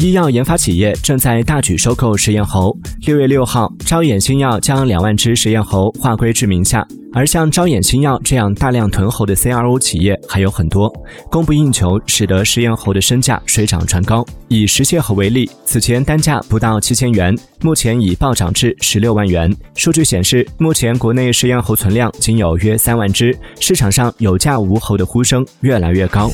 医药研发企业正在大举收购实验猴。六月六号，招眼新药将两万只实验猴划归至名下。而像招眼新药这样大量囤猴的 CRO 企业还有很多，供不应求，使得实验猴的身价水涨船高。以食蟹猴为例，此前单价不到七千元，目前已暴涨至十六万元。数据显示，目前国内实验猴存量仅有约三万只，市场上有价无猴的呼声越来越高。